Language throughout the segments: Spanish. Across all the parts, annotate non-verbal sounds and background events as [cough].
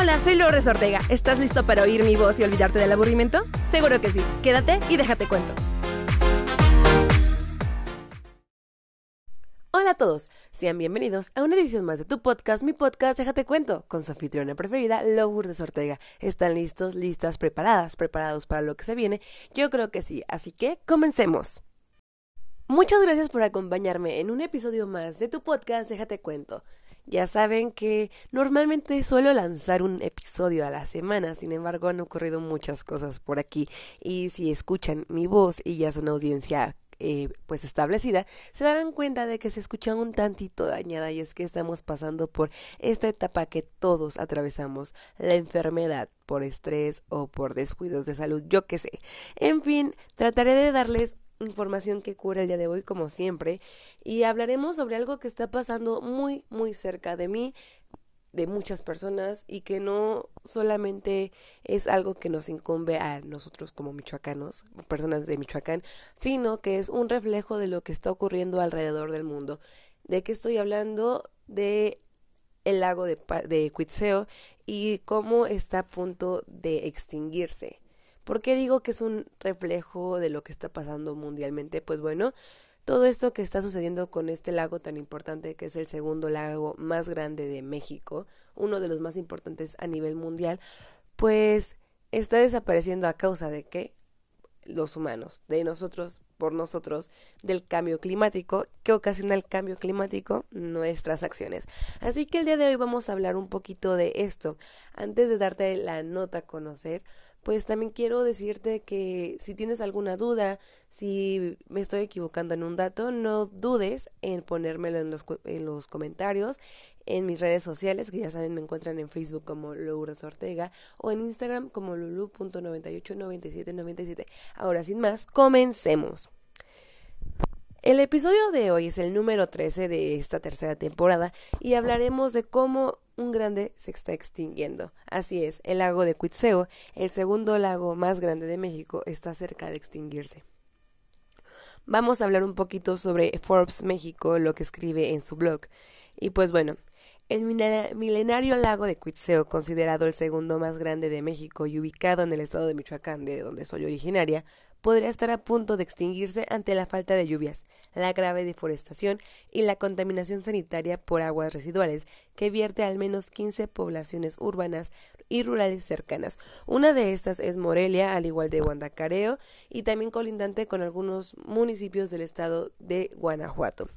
Hola, soy Lourdes Ortega. ¿Estás listo para oír mi voz y olvidarte del aburrimiento? Seguro que sí. Quédate y déjate cuento. Hola a todos, sean bienvenidos a una edición más de tu podcast, mi podcast Déjate Cuento, con su anfitriona preferida, Lourdes Ortega. ¿Están listos, listas, preparadas, preparados para lo que se viene? Yo creo que sí, así que comencemos. Muchas gracias por acompañarme en un episodio más de tu podcast Déjate Cuento. Ya saben que normalmente suelo lanzar un episodio a la semana, sin embargo han ocurrido muchas cosas por aquí y si escuchan mi voz y ya es una audiencia eh, pues establecida, se darán cuenta de que se escucha un tantito dañada y es que estamos pasando por esta etapa que todos atravesamos, la enfermedad por estrés o por descuidos de salud, yo qué sé. En fin, trataré de darles información que cura el día de hoy como siempre y hablaremos sobre algo que está pasando muy muy cerca de mí de muchas personas y que no solamente es algo que nos incumbe a nosotros como michoacanos, personas de Michoacán, sino que es un reflejo de lo que está ocurriendo alrededor del mundo. ¿De qué estoy hablando? De el lago de, de Cuitzeo y cómo está a punto de extinguirse. ¿Por qué digo que es un reflejo de lo que está pasando mundialmente? Pues bueno, todo esto que está sucediendo con este lago tan importante, que es el segundo lago más grande de México, uno de los más importantes a nivel mundial, pues está desapareciendo a causa de que los humanos, de nosotros por nosotros, del cambio climático, que ocasiona el cambio climático, nuestras acciones. Así que el día de hoy vamos a hablar un poquito de esto. Antes de darte la nota a conocer, pues también quiero decirte que si tienes alguna duda, si me estoy equivocando en un dato, no dudes en ponérmelo en los, en los comentarios, en mis redes sociales, que ya saben, me encuentran en Facebook como Lourdes Ortega o en Instagram como lulu.989797. Ahora, sin más, comencemos. El episodio de hoy es el número 13 de esta tercera temporada y hablaremos de cómo un grande se está extinguiendo. Así es, el lago de Cuitzeo, el segundo lago más grande de México, está cerca de extinguirse. Vamos a hablar un poquito sobre Forbes México, lo que escribe en su blog. Y pues bueno, el milenario lago de Cuitzeo, considerado el segundo más grande de México y ubicado en el estado de Michoacán, de donde soy originaria, podría estar a punto de extinguirse ante la falta de lluvias, la grave deforestación y la contaminación sanitaria por aguas residuales que vierte al menos 15 poblaciones urbanas y rurales cercanas. Una de estas es Morelia, al igual de Guandacareo, y también colindante con algunos municipios del estado de Guanajuato.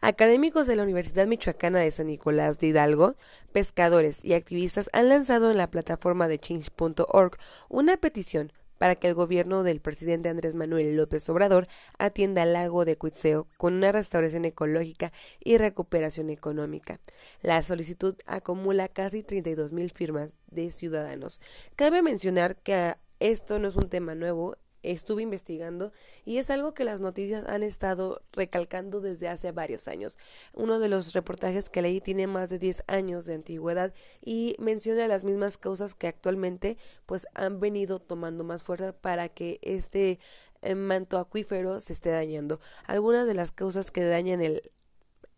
Académicos de la Universidad Michoacana de San Nicolás de Hidalgo, pescadores y activistas han lanzado en la plataforma de change.org una petición para que el gobierno del presidente Andrés Manuel López Obrador atienda al lago de Cuitzeo con una restauración ecológica y recuperación económica. La solicitud acumula casi 32 mil firmas de ciudadanos. Cabe mencionar que esto no es un tema nuevo, estuve investigando y es algo que las noticias han estado recalcando desde hace varios años. Uno de los reportajes que leí tiene más de 10 años de antigüedad y menciona las mismas causas que actualmente pues han venido tomando más fuerza para que este eh, manto acuífero se esté dañando. Algunas de las causas que dañan el,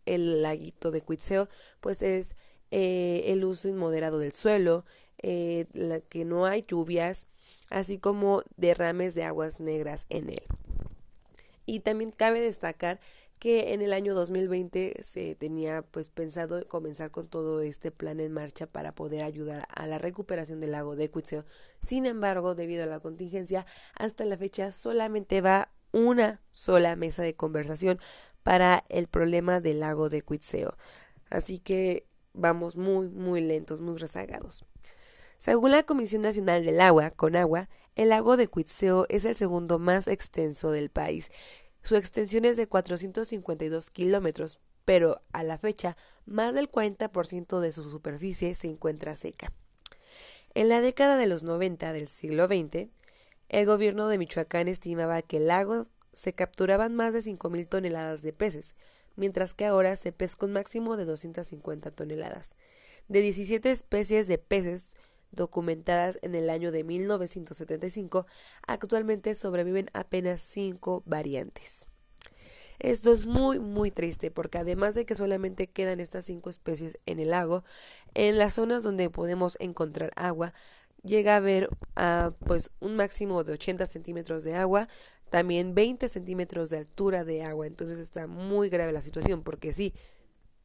el laguito de Cuitzeo pues es eh, el uso inmoderado del suelo, eh, la que no hay lluvias, así como derrames de aguas negras en él. Y también cabe destacar que en el año 2020 se tenía pues pensado comenzar con todo este plan en marcha para poder ayudar a la recuperación del lago de Cuitzeo. Sin embargo, debido a la contingencia, hasta la fecha solamente va una sola mesa de conversación para el problema del lago de Cuitzeo. Así que vamos muy, muy lentos, muy rezagados. Según la Comisión Nacional del Agua, con agua, el lago de Cuitzeo es el segundo más extenso del país. Su extensión es de 452 kilómetros, pero a la fecha más del 40% de su superficie se encuentra seca. En la década de los 90 del siglo XX, el gobierno de Michoacán estimaba que el lago se capturaban más de 5.000 toneladas de peces, mientras que ahora se pesca un máximo de 250 toneladas. De 17 especies de peces documentadas en el año de 1975, actualmente sobreviven apenas cinco variantes. Esto es muy muy triste porque además de que solamente quedan estas cinco especies en el lago, en las zonas donde podemos encontrar agua llega a haber ah, pues un máximo de 80 centímetros de agua, también 20 centímetros de altura de agua, entonces está muy grave la situación porque sí,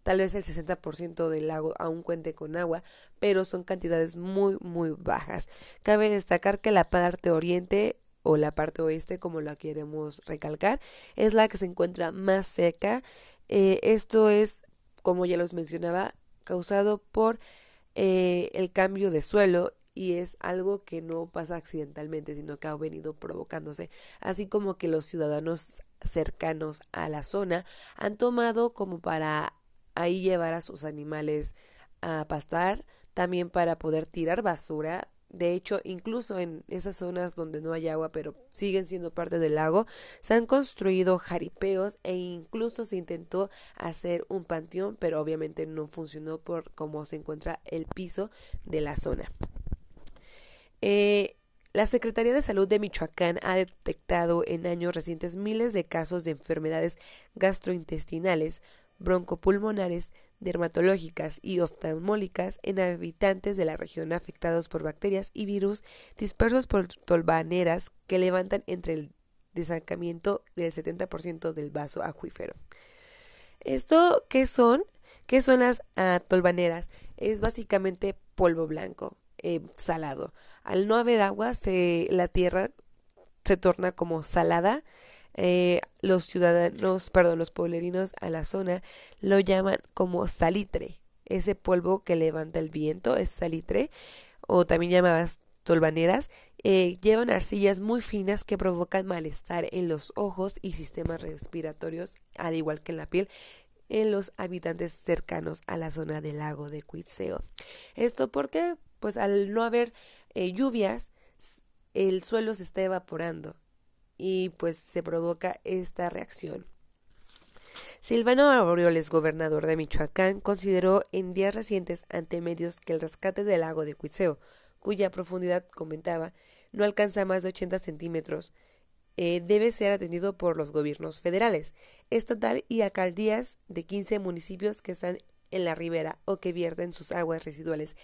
tal vez el 60% del lago aún cuente con agua, pero son cantidades muy muy bajas. Cabe destacar que la parte oriente o la parte oeste, como la queremos recalcar, es la que se encuentra más seca. Eh, esto es, como ya los mencionaba, causado por eh, el cambio de suelo y es algo que no pasa accidentalmente, sino que ha venido provocándose, así como que los ciudadanos cercanos a la zona han tomado como para ahí llevar a sus animales a pastar, también para poder tirar basura. De hecho, incluso en esas zonas donde no hay agua, pero siguen siendo parte del lago, se han construido jaripeos e incluso se intentó hacer un panteón, pero obviamente no funcionó por cómo se encuentra el piso de la zona. Eh, la Secretaría de Salud de Michoacán ha detectado en años recientes miles de casos de enfermedades gastrointestinales, broncopulmonares, dermatológicas y oftalmológicas en habitantes de la región afectados por bacterias y virus dispersos por tolvaneras que levantan entre el desancamiento del 70% del vaso acuífero. ¿Esto qué son? ¿Qué son las uh, tolvaneras? Es básicamente polvo blanco, eh, salado. Al no haber agua, se, la tierra se torna como salada. Eh, los ciudadanos, perdón, los pueblerinos a la zona lo llaman como salitre. Ese polvo que levanta el viento es salitre, o también llamadas tolvaneras. Eh, llevan arcillas muy finas que provocan malestar en los ojos y sistemas respiratorios, al igual que en la piel en los habitantes cercanos a la zona del lago de Cuitzeo. Esto porque, pues al no haber eh, lluvias, el suelo se está evaporando y pues se provoca esta reacción. Silvano Aureoles, gobernador de Michoacán, consideró en días recientes ante medios que el rescate del lago de Cuitzeo, cuya profundidad comentaba no alcanza más de 80 centímetros, eh, debe ser atendido por los gobiernos federales, estatal y alcaldías de 15 municipios que están en la ribera o que vierten sus aguas residuales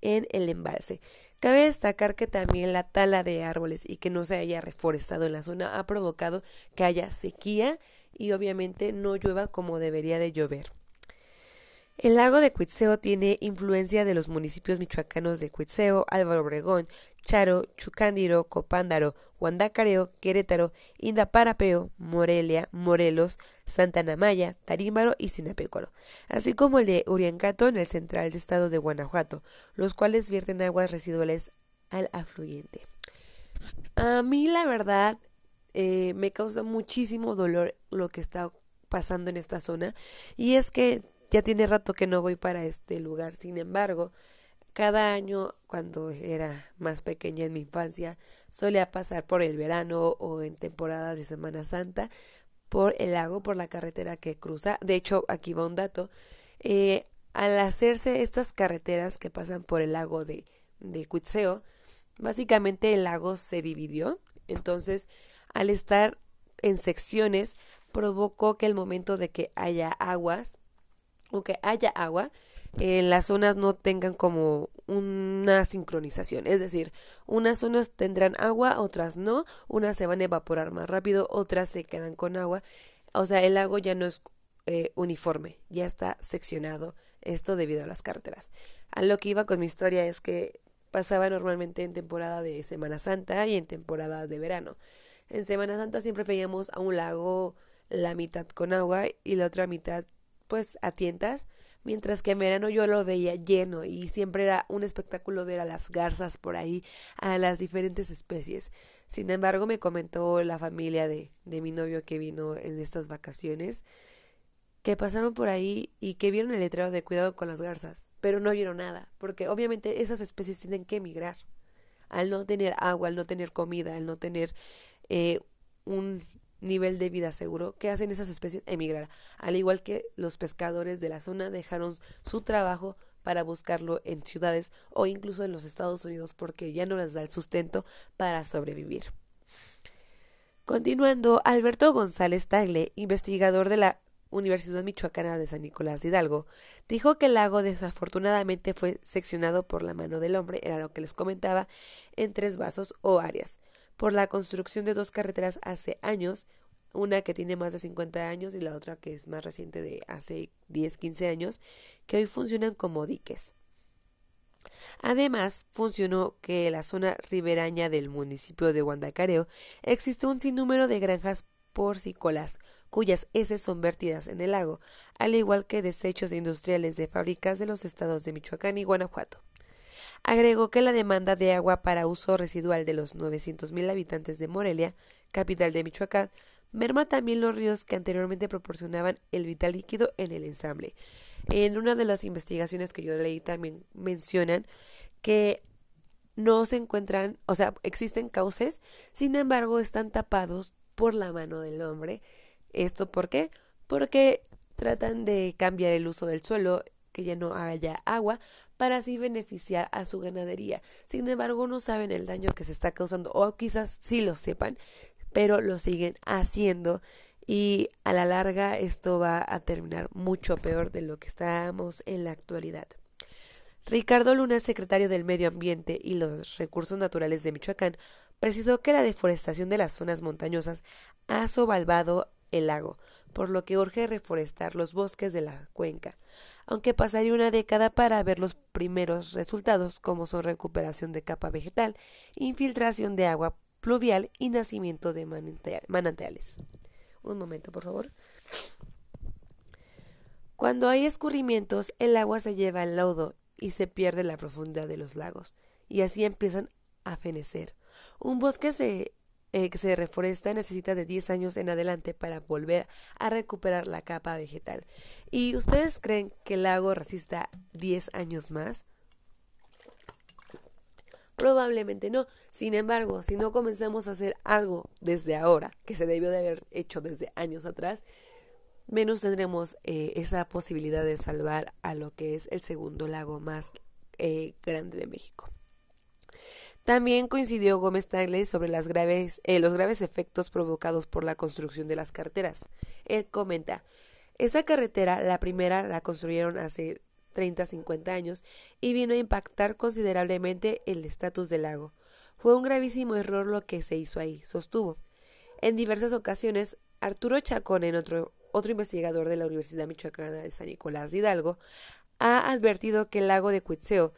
en el embalse. Cabe destacar que también la tala de árboles y que no se haya reforestado en la zona ha provocado que haya sequía y obviamente no llueva como debería de llover. El lago de Cuitzeo tiene influencia de los municipios michoacanos de Cuitzeo, Álvaro Obregón, Charo, Chucándiro, Copándaro, Guandacareo, Querétaro, Indaparapeo, Morelia, Morelos, Santa Maya, Tarímbaro y Sinapecuaro, así como el de Uriancato en el central del estado de Guanajuato, los cuales vierten aguas residuales al afluente. A mí la verdad eh, me causa muchísimo dolor lo que está pasando en esta zona y es que ya tiene rato que no voy para este lugar. Sin embargo, cada año, cuando era más pequeña en mi infancia, solía pasar por el verano o en temporada de Semana Santa por el lago, por la carretera que cruza. De hecho, aquí va un dato. Eh, al hacerse estas carreteras que pasan por el lago de, de Cuitzeo, básicamente el lago se dividió. Entonces, al estar en secciones, provocó que el momento de que haya aguas, aunque haya agua, en las zonas no tengan como una sincronización. Es decir, unas zonas tendrán agua, otras no, unas se van a evaporar más rápido, otras se quedan con agua. O sea, el lago ya no es eh, uniforme, ya está seccionado. Esto debido a las carreteras. A lo que iba con mi historia es que pasaba normalmente en temporada de Semana Santa y en temporada de verano. En Semana Santa siempre veíamos a un lago la mitad con agua y la otra mitad pues a tientas, mientras que en verano yo lo veía lleno y siempre era un espectáculo ver a las garzas por ahí, a las diferentes especies. Sin embargo, me comentó la familia de, de mi novio que vino en estas vacaciones que pasaron por ahí y que vieron el letrero de cuidado con las garzas, pero no vieron nada, porque obviamente esas especies tienen que emigrar. Al no tener agua, al no tener comida, al no tener eh, un nivel de vida seguro, ¿qué hacen esas especies? Emigrar. Al igual que los pescadores de la zona dejaron su trabajo para buscarlo en ciudades o incluso en los Estados Unidos porque ya no les da el sustento para sobrevivir. Continuando, Alberto González Tagle, investigador de la Universidad Michoacana de San Nicolás Hidalgo, dijo que el lago desafortunadamente fue seccionado por la mano del hombre, era lo que les comentaba, en tres vasos o áreas, por la construcción de dos carreteras hace años, una que tiene más de 50 años y la otra que es más reciente de hace 10, 15 años, que hoy funcionan como diques. Además, funcionó que en la zona ribereña del municipio de Guandacareo existe un sinnúmero de granjas porcícolas, cuyas heces son vertidas en el lago, al igual que desechos industriales de fábricas de los estados de Michoacán y Guanajuato. Agregó que la demanda de agua para uso residual de los 900.000 habitantes de Morelia, capital de Michoacán, merma también los ríos que anteriormente proporcionaban el vital líquido en el ensamble. En una de las investigaciones que yo leí también mencionan que no se encuentran, o sea, existen cauces, sin embargo, están tapados por la mano del hombre ¿Esto por qué? Porque tratan de cambiar el uso del suelo, que ya no haya agua, para así beneficiar a su ganadería. Sin embargo, no saben el daño que se está causando, o quizás sí lo sepan, pero lo siguen haciendo y a la larga esto va a terminar mucho peor de lo que estamos en la actualidad. Ricardo Luna, secretario del Medio Ambiente y los Recursos Naturales de Michoacán, precisó que la deforestación de las zonas montañosas ha sobalvado el lago, por lo que urge reforestar los bosques de la cuenca, aunque pasaría una década para ver los primeros resultados, como son recuperación de capa vegetal, infiltración de agua pluvial y nacimiento de manantiales. Un momento, por favor. Cuando hay escurrimientos, el agua se lleva al lodo y se pierde la profundidad de los lagos, y así empiezan a fenecer. Un bosque se eh, que se reforesta necesita de 10 años en adelante para volver a recuperar la capa vegetal. ¿Y ustedes creen que el lago resista 10 años más? Probablemente no. Sin embargo, si no comenzamos a hacer algo desde ahora, que se debió de haber hecho desde años atrás, menos tendremos eh, esa posibilidad de salvar a lo que es el segundo lago más eh, grande de México. También coincidió Gómez Tagle sobre eh, los graves efectos provocados por la construcción de las carreteras. Él comenta, esa carretera, la primera, la construyeron hace 30, 50 años y vino a impactar considerablemente el estatus del lago. Fue un gravísimo error lo que se hizo ahí, sostuvo. En diversas ocasiones, Arturo Chacón, en otro, otro investigador de la Universidad Michoacana de San Nicolás de Hidalgo, ha advertido que el lago de Cuitzeo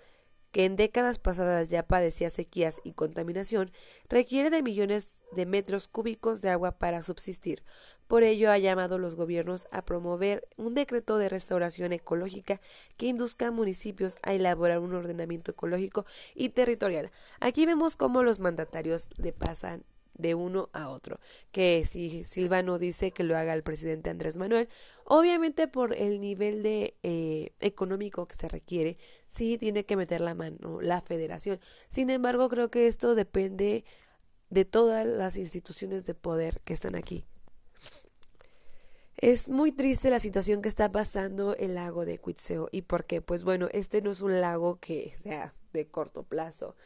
que en décadas pasadas ya padecía sequías y contaminación, requiere de millones de metros cúbicos de agua para subsistir. Por ello ha llamado los gobiernos a promover un decreto de restauración ecológica que induzca a municipios a elaborar un ordenamiento ecológico y territorial. Aquí vemos cómo los mandatarios le pasan de uno a otro. Que si Silvano dice que lo haga el presidente Andrés Manuel, obviamente por el nivel de eh, económico que se requiere, sí tiene que meter la mano la federación. Sin embargo, creo que esto depende de todas las instituciones de poder que están aquí. Es muy triste la situación que está pasando el lago de Cuitzeo. ¿Y por qué? Pues bueno, este no es un lago que sea de corto plazo.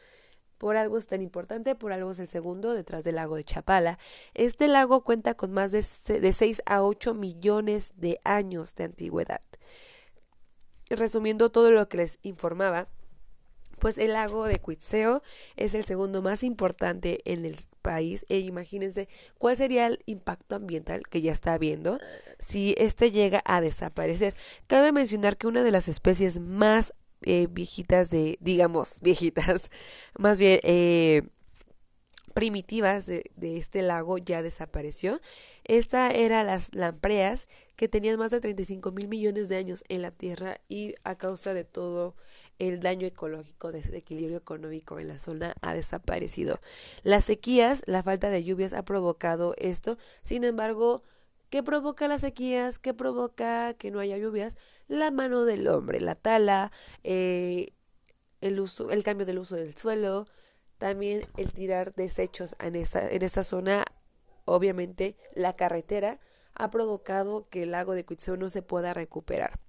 Por algo es tan importante, por algo es el segundo detrás del lago de Chapala. Este lago cuenta con más de, de 6 a 8 millones de años de antigüedad. Resumiendo todo lo que les informaba, pues el lago de Cuitzeo es el segundo más importante en el país e imagínense cuál sería el impacto ambiental que ya está habiendo si este llega a desaparecer. Cabe mencionar que una de las especies más eh, viejitas de, digamos, viejitas, [laughs] más bien eh, primitivas de, de, este lago ya desapareció. Esta era las lampreas que tenían más de 35 mil millones de años en la Tierra y a causa de todo el daño ecológico, desequilibrio económico en la zona ha desaparecido. Las sequías, la falta de lluvias ha provocado esto. Sin embargo, ¿qué provoca las sequías? ¿Qué provoca que no haya lluvias? la mano del hombre, la tala, eh, el, uso, el cambio del uso del suelo, también el tirar desechos en esa, en zona, obviamente la carretera ha provocado que el lago de Cuitzeo no se pueda recuperar.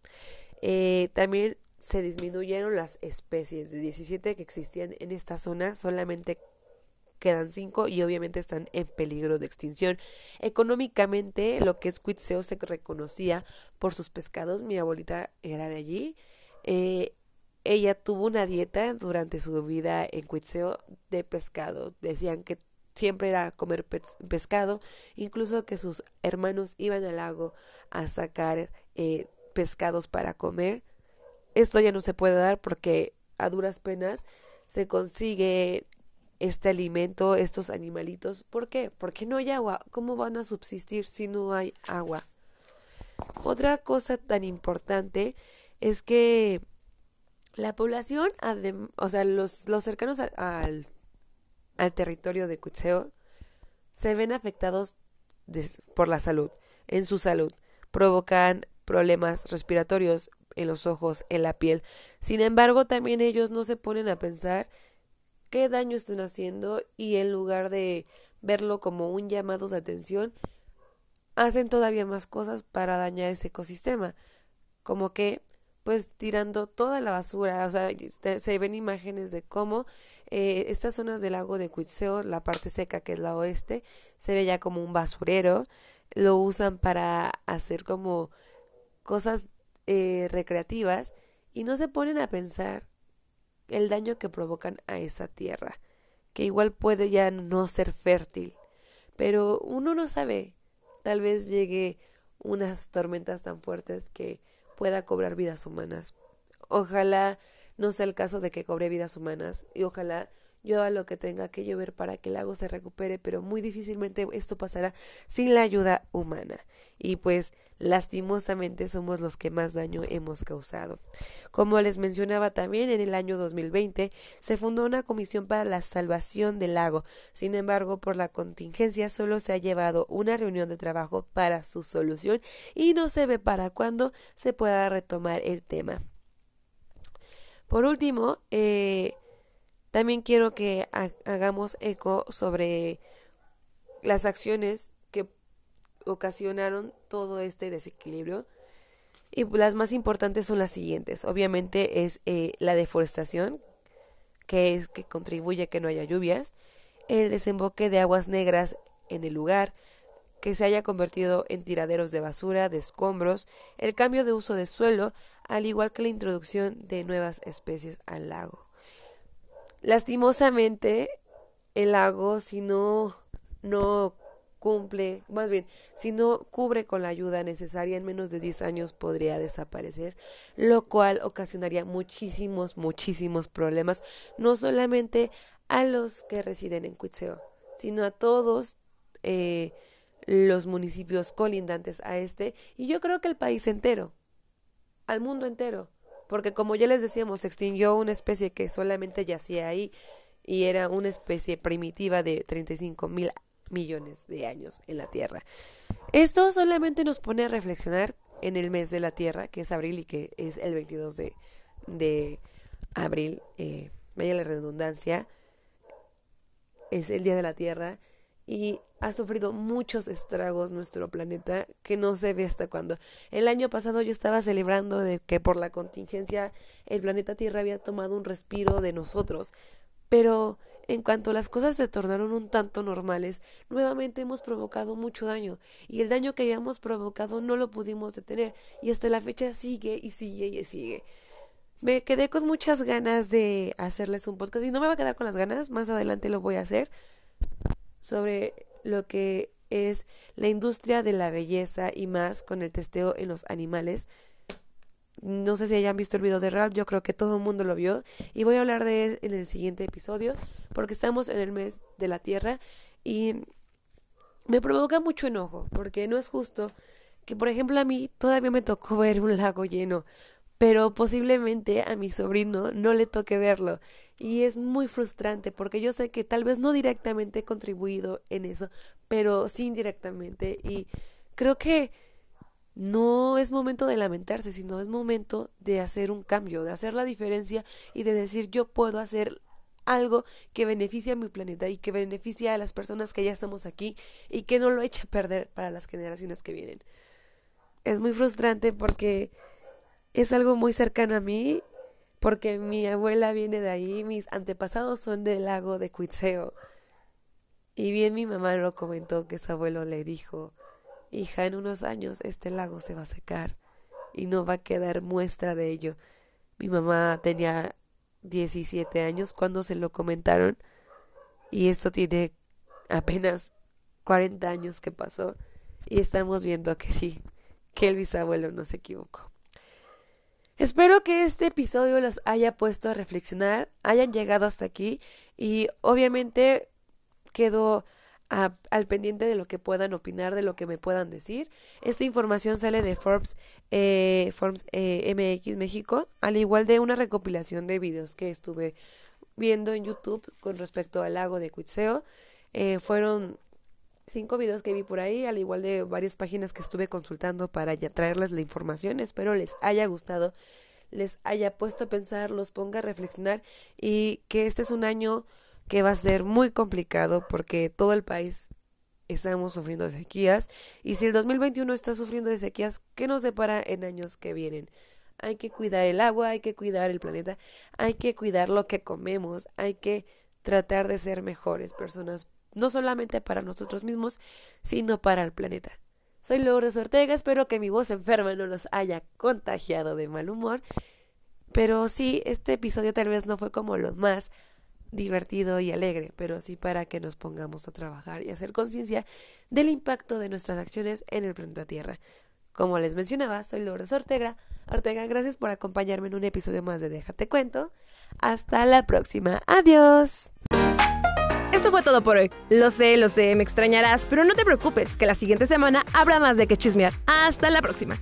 Eh, también se disminuyeron las especies de 17 que existían en esta zona, solamente quedan cinco y obviamente están en peligro de extinción. Económicamente, lo que es Cuitzeo se reconocía por sus pescados. Mi abuelita era de allí. Eh, ella tuvo una dieta durante su vida en Cuitzeo de pescado. Decían que siempre era comer pescado, incluso que sus hermanos iban al lago a sacar eh, pescados para comer. Esto ya no se puede dar porque a duras penas se consigue este alimento, estos animalitos. ¿Por qué? Porque no hay agua. ¿Cómo van a subsistir si no hay agua? Otra cosa tan importante es que la población, o sea, los, los cercanos al, al, territorio de Cutseo, se ven afectados por la salud, en su salud. Provocan problemas respiratorios en los ojos, en la piel. Sin embargo, también ellos no se ponen a pensar qué daño están haciendo y en lugar de verlo como un llamado de atención, hacen todavía más cosas para dañar ese ecosistema, como que pues tirando toda la basura, o sea, se ven imágenes de cómo eh, estas zonas del lago de Cuitzeo, la parte seca que es la oeste, se ve ya como un basurero, lo usan para hacer como cosas eh, recreativas y no se ponen a pensar el daño que provocan a esa tierra, que igual puede ya no ser fértil, pero uno no sabe, tal vez llegue unas tormentas tan fuertes que pueda cobrar vidas humanas. Ojalá no sea el caso de que cobre vidas humanas y ojalá llueva lo que tenga que llover para que el lago se recupere, pero muy difícilmente esto pasará sin la ayuda humana. Y pues lastimosamente somos los que más daño hemos causado. Como les mencionaba también, en el año 2020 se fundó una comisión para la salvación del lago. Sin embargo, por la contingencia solo se ha llevado una reunión de trabajo para su solución y no se ve para cuándo se pueda retomar el tema. Por último, eh, también quiero que hagamos eco sobre las acciones ocasionaron todo este desequilibrio. Y las más importantes son las siguientes. Obviamente es eh, la deforestación, que es que contribuye a que no haya lluvias, el desemboque de aguas negras en el lugar, que se haya convertido en tiraderos de basura, de escombros, el cambio de uso de suelo, al igual que la introducción de nuevas especies al lago. Lastimosamente, el lago, si no, no cumple, más bien, si no cubre con la ayuda necesaria en menos de 10 años podría desaparecer, lo cual ocasionaría muchísimos, muchísimos problemas, no solamente a los que residen en Cuitzeo, sino a todos eh, los municipios colindantes a este, y yo creo que el país entero, al mundo entero porque como ya les decíamos, se extinguió una especie que solamente yacía ahí y era una especie primitiva de 35 mil millones de años en la Tierra. Esto solamente nos pone a reflexionar en el mes de la Tierra, que es abril y que es el 22 de, de abril, eh, vaya la redundancia, es el Día de la Tierra y ha sufrido muchos estragos nuestro planeta que no se ve hasta cuándo. El año pasado yo estaba celebrando de que por la contingencia el planeta Tierra había tomado un respiro de nosotros, pero en cuanto las cosas se tornaron un tanto normales, nuevamente hemos provocado mucho daño y el daño que habíamos provocado no lo pudimos detener y hasta la fecha sigue y sigue y sigue. Me quedé con muchas ganas de hacerles un podcast y no me va a quedar con las ganas, más adelante lo voy a hacer sobre lo que es la industria de la belleza y más con el testeo en los animales. No sé si hayan visto el video de Ralph, yo creo que todo el mundo lo vio y voy a hablar de él en el siguiente episodio porque estamos en el mes de la Tierra y me provoca mucho enojo porque no es justo que, por ejemplo, a mí todavía me tocó [laughs] ver un lago lleno, pero posiblemente a mi sobrino no le toque verlo y es muy frustrante porque yo sé que tal vez no directamente he contribuido en eso, pero sí indirectamente y creo que no es momento de lamentarse, sino es momento de hacer un cambio, de hacer la diferencia y de decir yo puedo hacer algo que beneficie a mi planeta y que beneficie a las personas que ya estamos aquí y que no lo eche a perder para las generaciones que vienen. Es muy frustrante porque es algo muy cercano a mí porque mi abuela viene de ahí, mis antepasados son del lago de Cuitzeo Y bien mi mamá lo comentó que su abuelo le dijo, hija, en unos años este lago se va a secar y no va a quedar muestra de ello. Mi mamá tenía 17 años cuando se lo comentaron y esto tiene apenas 40 años que pasó y estamos viendo que sí, que el bisabuelo no se equivocó. Espero que este episodio los haya puesto a reflexionar, hayan llegado hasta aquí y obviamente al pendiente de lo que puedan opinar, de lo que me puedan decir. Esta información sale de Forbes, eh, Forbes eh, MX México, al igual de una recopilación de videos que estuve viendo en YouTube con respecto al lago de Cuitzeo. Eh, fueron cinco videos que vi por ahí, al igual de varias páginas que estuve consultando para ya traerles la información. Espero les haya gustado, les haya puesto a pensar, los ponga a reflexionar y que este es un año que va a ser muy complicado porque todo el país estamos sufriendo sequías y si el 2021 está sufriendo de sequías, ¿qué nos depara en años que vienen? Hay que cuidar el agua, hay que cuidar el planeta, hay que cuidar lo que comemos, hay que tratar de ser mejores personas, no solamente para nosotros mismos, sino para el planeta. Soy Lourdes Ortega, espero que mi voz enferma no los haya contagiado de mal humor, pero sí, este episodio tal vez no fue como lo más divertido y alegre, pero sí para que nos pongamos a trabajar y hacer conciencia del impacto de nuestras acciones en el planeta Tierra. Como les mencionaba, soy Lourdes Ortega. Ortega, gracias por acompañarme en un episodio más de Déjate Cuento. Hasta la próxima. Adiós. Esto fue todo por hoy. Lo sé, lo sé, me extrañarás, pero no te preocupes, que la siguiente semana habrá más de que chismear. Hasta la próxima.